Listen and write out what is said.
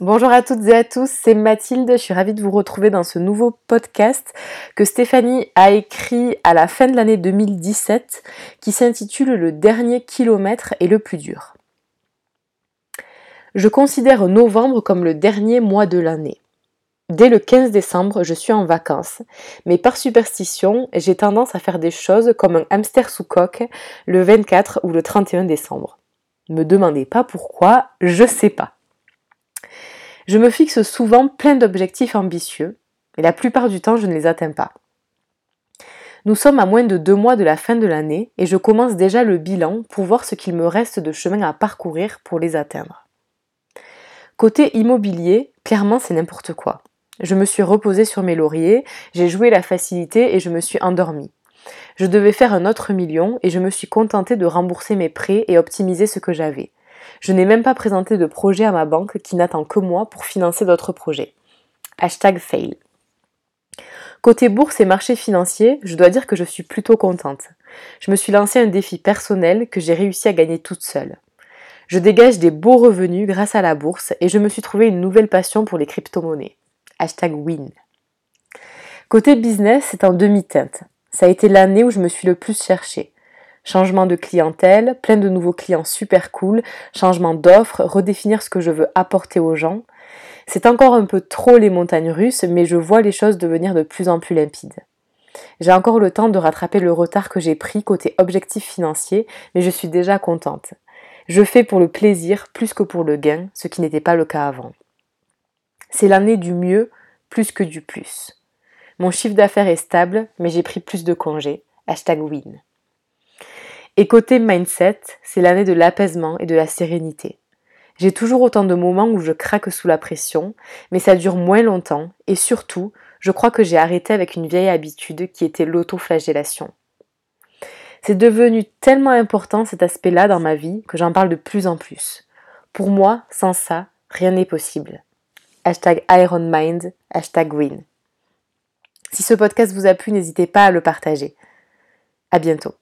Bonjour à toutes et à tous, c'est Mathilde, je suis ravie de vous retrouver dans ce nouveau podcast que Stéphanie a écrit à la fin de l'année 2017 qui s'intitule Le dernier kilomètre est le plus dur. Je considère novembre comme le dernier mois de l'année. Dès le 15 décembre, je suis en vacances, mais par superstition, j'ai tendance à faire des choses comme un hamster sous coque le 24 ou le 31 décembre. Me demandez pas pourquoi, je sais pas. Je me fixe souvent plein d'objectifs ambitieux, et la plupart du temps je ne les atteins pas. Nous sommes à moins de deux mois de la fin de l'année et je commence déjà le bilan pour voir ce qu'il me reste de chemin à parcourir pour les atteindre. Côté immobilier, clairement c'est n'importe quoi. Je me suis reposée sur mes lauriers, j'ai joué la facilité et je me suis endormie. Je devais faire un autre million et je me suis contentée de rembourser mes prêts et optimiser ce que j'avais. Je n'ai même pas présenté de projet à ma banque qui n'attend que moi pour financer d'autres projets. Hashtag fail. Côté bourse et marché financier, je dois dire que je suis plutôt contente. Je me suis lancé un défi personnel que j'ai réussi à gagner toute seule. Je dégage des beaux revenus grâce à la bourse et je me suis trouvé une nouvelle passion pour les crypto-monnaies. Hashtag win. Côté business, c'est en demi-teinte. Ça a été l'année où je me suis le plus cherché. Changement de clientèle, plein de nouveaux clients super cool, changement d'offres, redéfinir ce que je veux apporter aux gens. C'est encore un peu trop les montagnes russes, mais je vois les choses devenir de plus en plus limpides. J'ai encore le temps de rattraper le retard que j'ai pris côté objectif financier, mais je suis déjà contente. Je fais pour le plaisir plus que pour le gain, ce qui n'était pas le cas avant. C'est l'année du mieux plus que du plus. Mon chiffre d'affaires est stable, mais j'ai pris plus de congés. Hashtag win. Et côté mindset, c'est l'année de l'apaisement et de la sérénité. J'ai toujours autant de moments où je craque sous la pression, mais ça dure moins longtemps et surtout, je crois que j'ai arrêté avec une vieille habitude qui était l'autoflagellation. C'est devenu tellement important cet aspect-là dans ma vie que j'en parle de plus en plus. Pour moi, sans ça, rien n'est possible. Hashtag IronMind, hashtag Win. Si ce podcast vous a plu, n'hésitez pas à le partager. À bientôt.